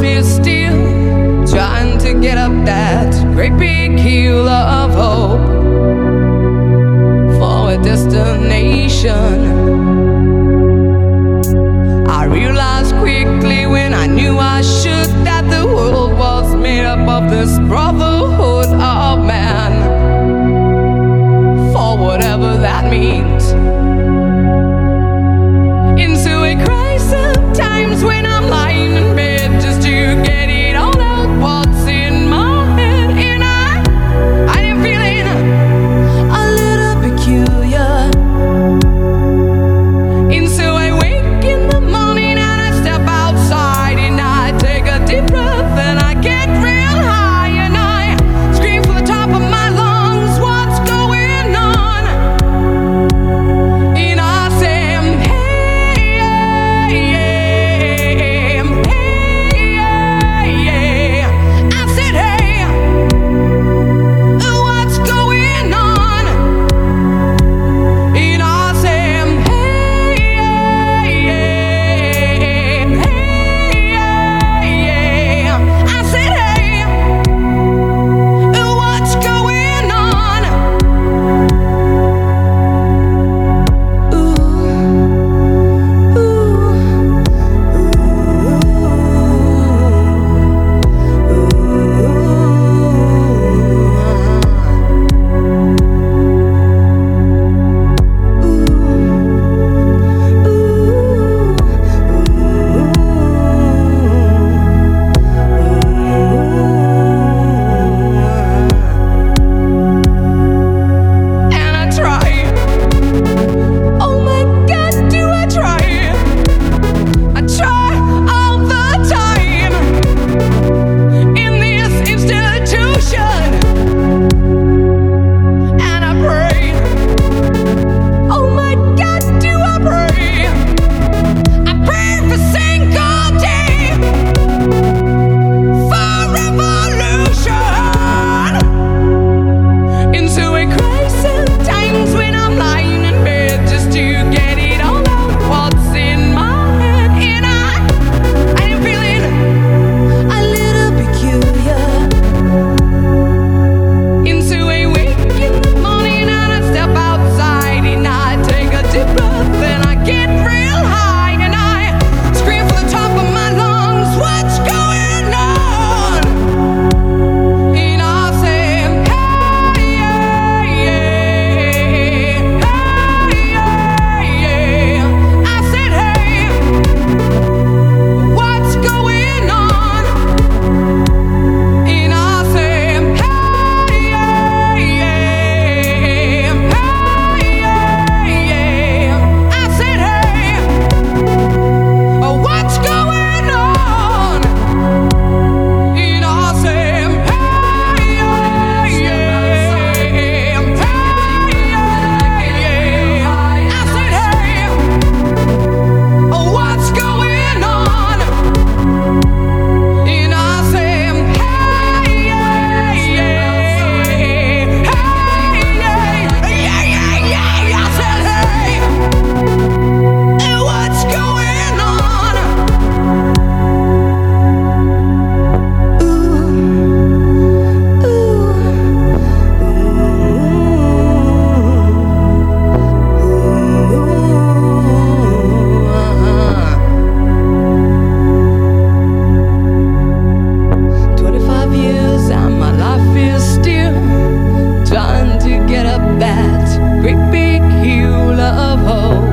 feel still, trying to get up that great big hill of hope for a destination. that great big hula of hope.